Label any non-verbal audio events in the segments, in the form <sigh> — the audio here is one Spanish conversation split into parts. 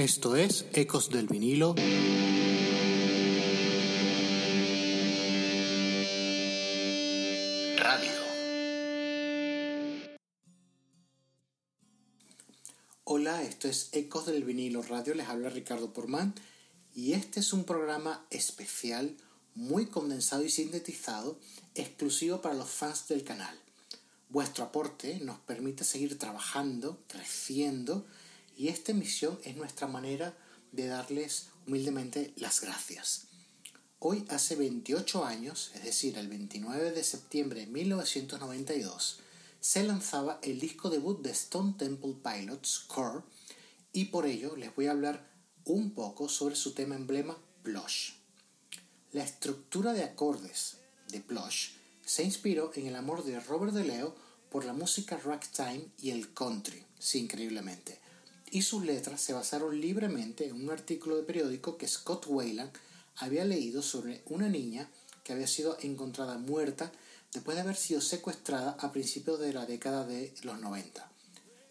Esto es Ecos del Vinilo. Radio. Hola, esto es Ecos del Vinilo Radio. Les habla Ricardo Porman y este es un programa especial, muy condensado y sintetizado, exclusivo para los fans del canal. Vuestro aporte nos permite seguir trabajando, creciendo esta emisión es nuestra manera de darles humildemente las gracias. Hoy hace 28 años, es decir, el 29 de septiembre de 1992, se lanzaba el disco debut de Stone Temple Pilots, Core, y por ello les voy a hablar un poco sobre su tema emblema, Plush. La estructura de acordes de Plush se inspiró en el amor de Robert De Leo por la música ragtime y el country, sí, increíblemente, y sus letras se basaron libremente en un artículo de periódico que Scott Wayland había leído sobre una niña que había sido encontrada muerta después de haber sido secuestrada a principios de la década de los 90.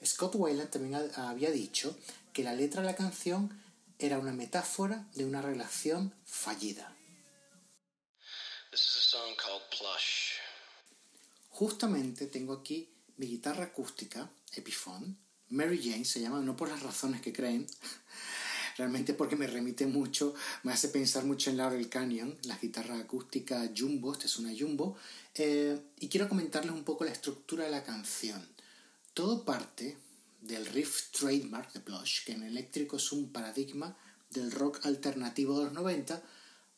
Scott Weiland también había dicho que la letra de la canción era una metáfora de una relación fallida. Justamente tengo aquí mi guitarra acústica, Epiphone. Mary Jane se llama, no por las razones que creen, realmente porque me remite mucho, me hace pensar mucho en Laurel Canyon, la guitarra acústica Jumbo, esta es una Jumbo, eh, y quiero comentarles un poco la estructura de la canción. Todo parte del riff trademark de Plush, que en eléctrico es un paradigma del rock alternativo de los 90,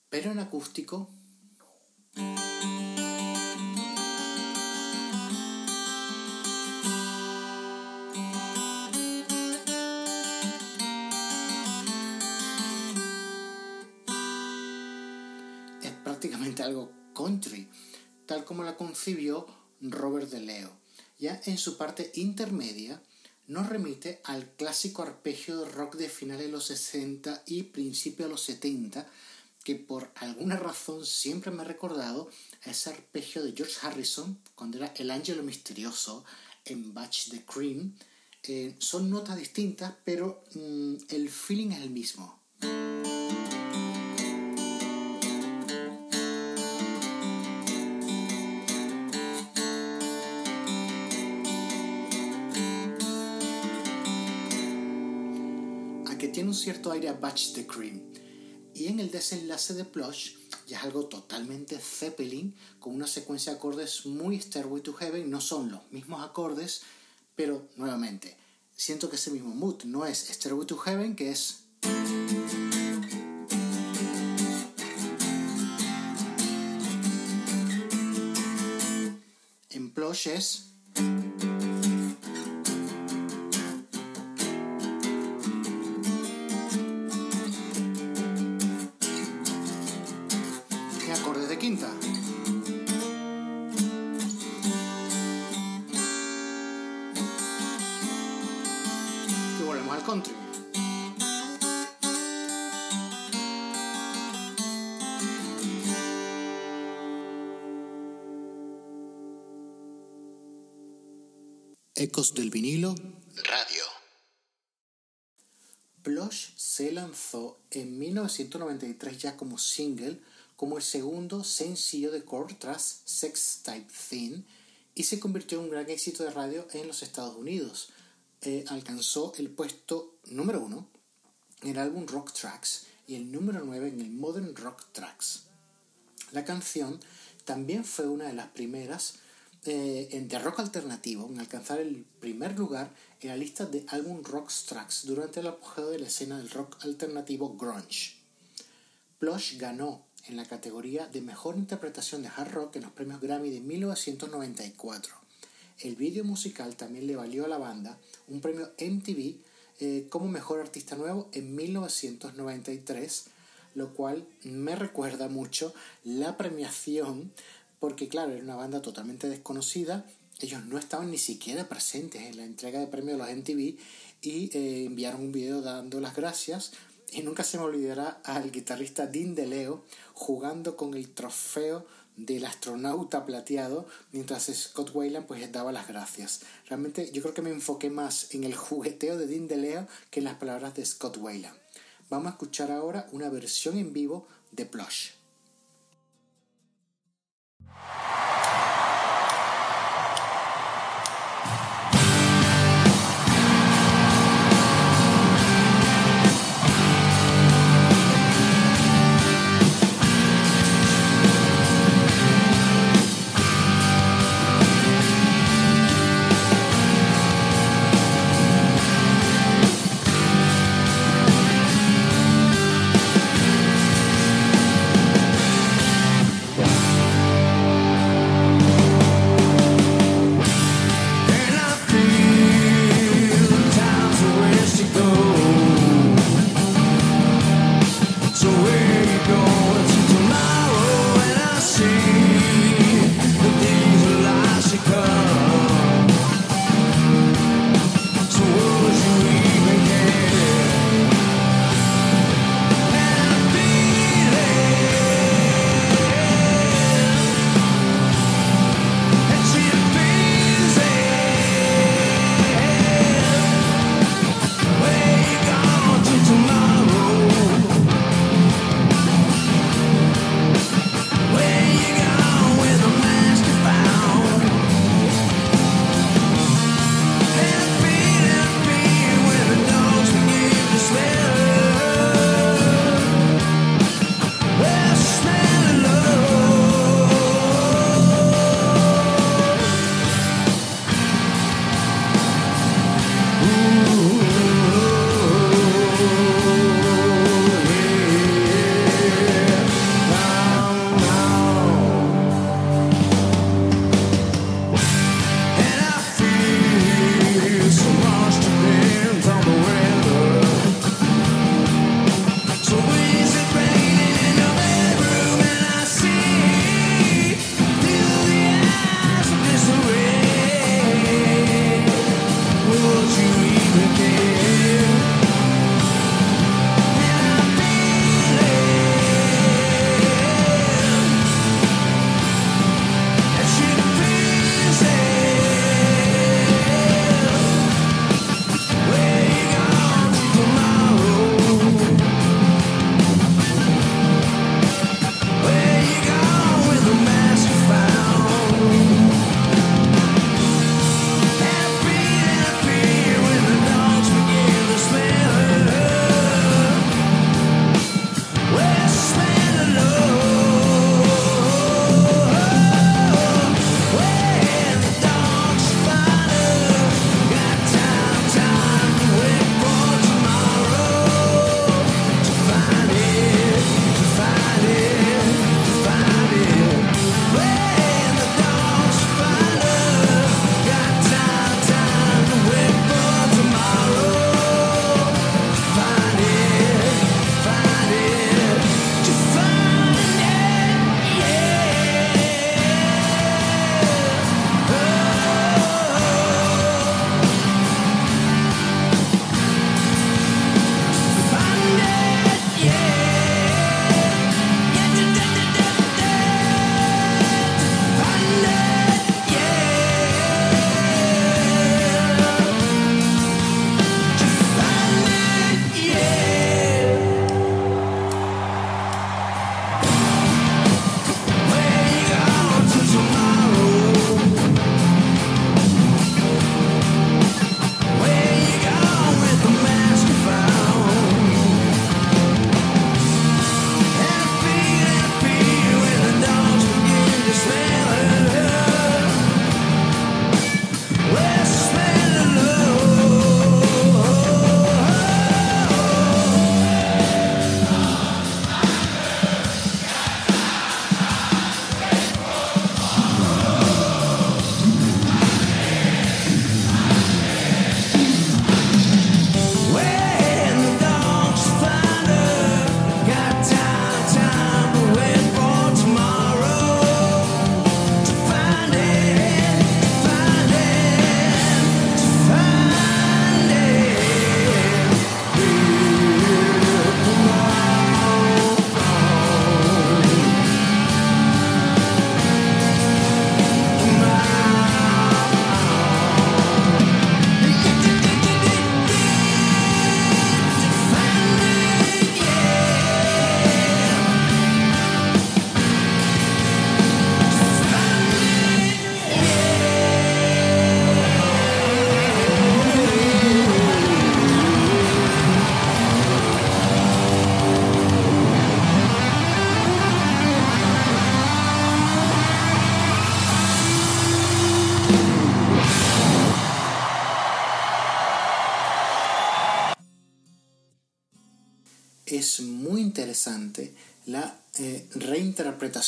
pero en acústico... concibió Robert De Leo. Ya en su parte intermedia nos remite al clásico arpegio de rock de finales de los 60 y principios de los 70, que por alguna razón siempre me ha recordado a ese arpegio de George Harrison cuando era el ángelo misterioso en Batch the Cream. Eh, son notas distintas, pero mm, el feeling es el mismo. Cierto aire a Batch the Cream. Y en el desenlace de Plush ya es algo totalmente Zeppelin, con una secuencia de acordes muy Stairway to Heaven. No son los mismos acordes, pero nuevamente, siento que ese mismo mood no es Stairway to Heaven, que es... En Plush es... quinta. Y volvemos al country. Ecos del vinilo Radio. Plush se lanzó en 1993 ya como single como el segundo sencillo de Core tras Sex Type Thing y se convirtió en un gran éxito de radio en los Estados Unidos. Eh, alcanzó el puesto número uno en el álbum Rock Tracks y el número 9 en el Modern Rock Tracks. La canción también fue una de las primeras eh, de rock alternativo en alcanzar el primer lugar en la lista de álbum Rock Tracks durante el apogeo de la escena del rock alternativo grunge. Plush ganó en la categoría de Mejor Interpretación de Hard Rock en los premios Grammy de 1994. El vídeo musical también le valió a la banda un premio MTV eh, como mejor artista nuevo en 1993, lo cual me recuerda mucho la premiación, porque claro, era una banda totalmente desconocida, ellos no estaban ni siquiera presentes en la entrega de premios de los MTV y eh, enviaron un video dando las gracias. Y nunca se me olvidará al guitarrista Dean DeLeo jugando con el trofeo del astronauta plateado mientras Scott Wayland pues daba las gracias. Realmente yo creo que me enfoqué más en el jugueteo de Dean DeLeo que en las palabras de Scott Wayland. Vamos a escuchar ahora una versión en vivo de Plush.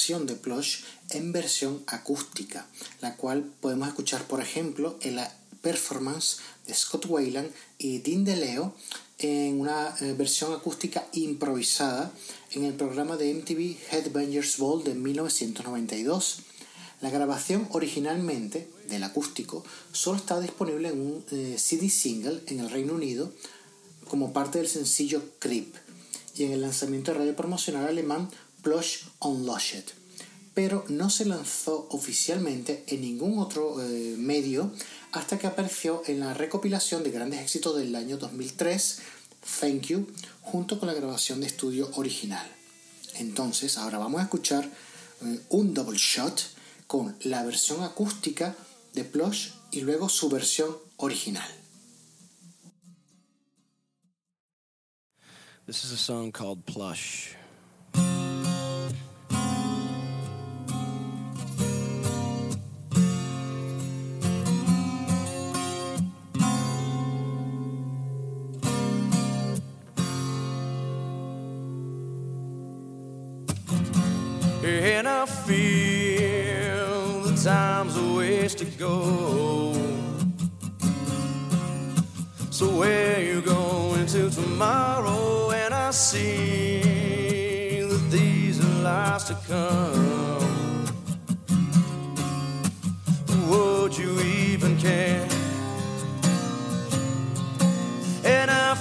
De Plush en versión acústica, la cual podemos escuchar, por ejemplo, en la performance de Scott Wayland y Dean DeLeo en una eh, versión acústica improvisada en el programa de MTV Headbangers Ball de 1992. La grabación originalmente del acústico solo está disponible en un eh, CD single en el Reino Unido como parte del sencillo Creep y en el lanzamiento de radio promocional alemán Plush Unlocked, pero no se lanzó oficialmente en ningún otro eh, medio hasta que apareció en la recopilación de grandes éxitos del año 2003, Thank You, junto con la grabación de estudio original. Entonces, ahora vamos a escuchar eh, un double shot con la versión acústica de Plush y luego su versión original. This is a song called Plush. Time's a ways to go. So where you going to tomorrow? And I see that these are lies to come. Would you even care? And I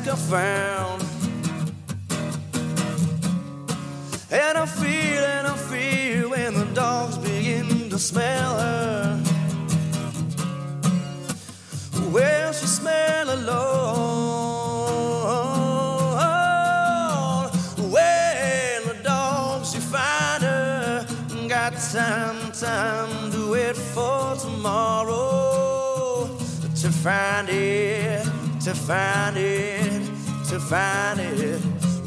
a mask I found? And I feel and I feel when the dogs begin to smell her. Well, she smell alone. When the dogs you find her, got time, time to wait for tomorrow to find it, to find it, find it.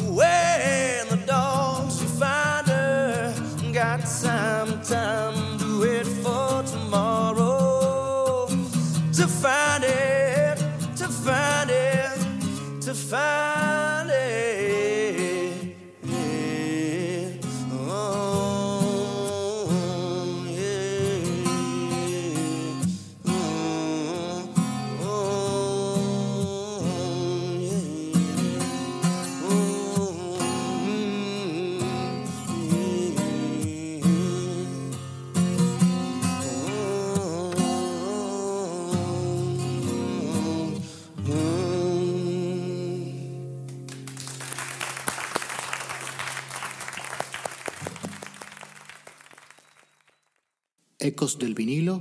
When the dogs you find her, got time, time to wait for tomorrow to find it, to find it, to find del vinilo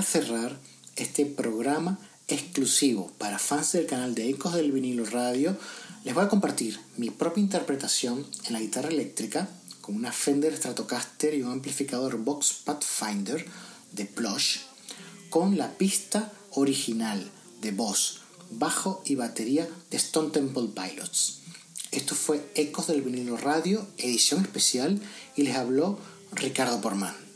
Para cerrar este programa exclusivo para fans del canal de Ecos del Vinilo Radio, les voy a compartir mi propia interpretación en la guitarra eléctrica con una Fender Stratocaster y un amplificador Vox Pathfinder de Plush con la pista original de voz, bajo y batería de Stone Temple Pilots. Esto fue Ecos del vinilo radio, edición especial, y les habló Ricardo Porman.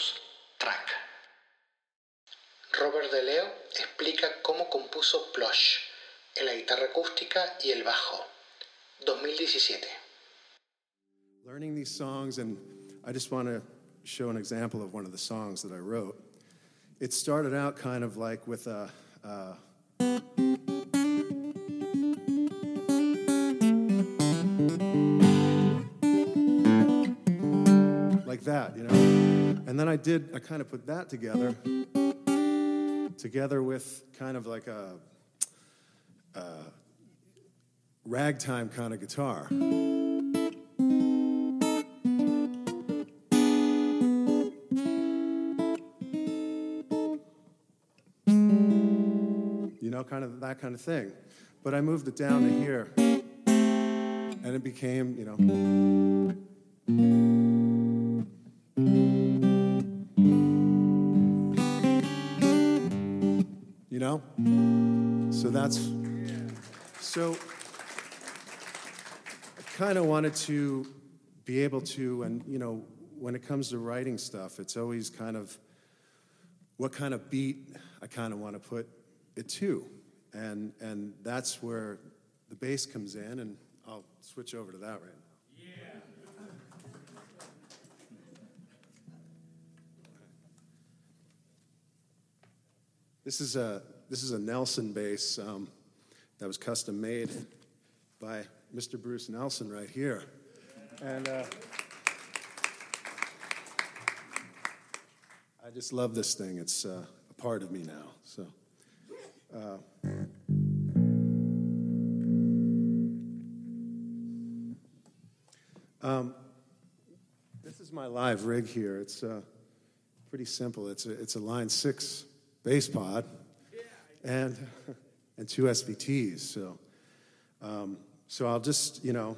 Bonus track. Robert De Leo explica cómo compuso Plush en la guitarra acústica y el bajo. 2017. Learning these songs, and I just want to show an example of one of the songs that I wrote. It started out kind of like with a. Uh, like that, you know? And then I did, I kind of put that together, together with kind of like a, a ragtime kind of guitar. You know, kind of that kind of thing. But I moved it down to here, and it became, you know. That's. So I kind of wanted to be able to, and, you know, when it comes to writing stuff, it's always kind of what kind of beat I kind of want to put it to. And, and that's where the bass comes in, and I'll switch over to that right now. <laughs> This is a this is a Nelson bass um, that was custom made by Mr. Bruce Nelson right here, and uh, I just love this thing. It's uh, a part of me now. So. Uh, um, this is my live rig here. It's uh, pretty simple. It's a, it's a line six bass pod and, <laughs> and two SVTs. So, um, so I'll just, you know.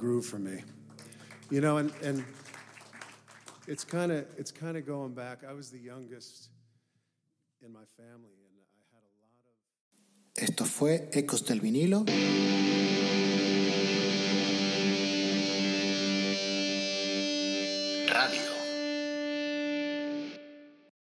groove for me. You know, and, and it's kind of it's kind of going back. I was the youngest in my family, and I had a lot of. Esto fue Ecos del vinilo. Radio.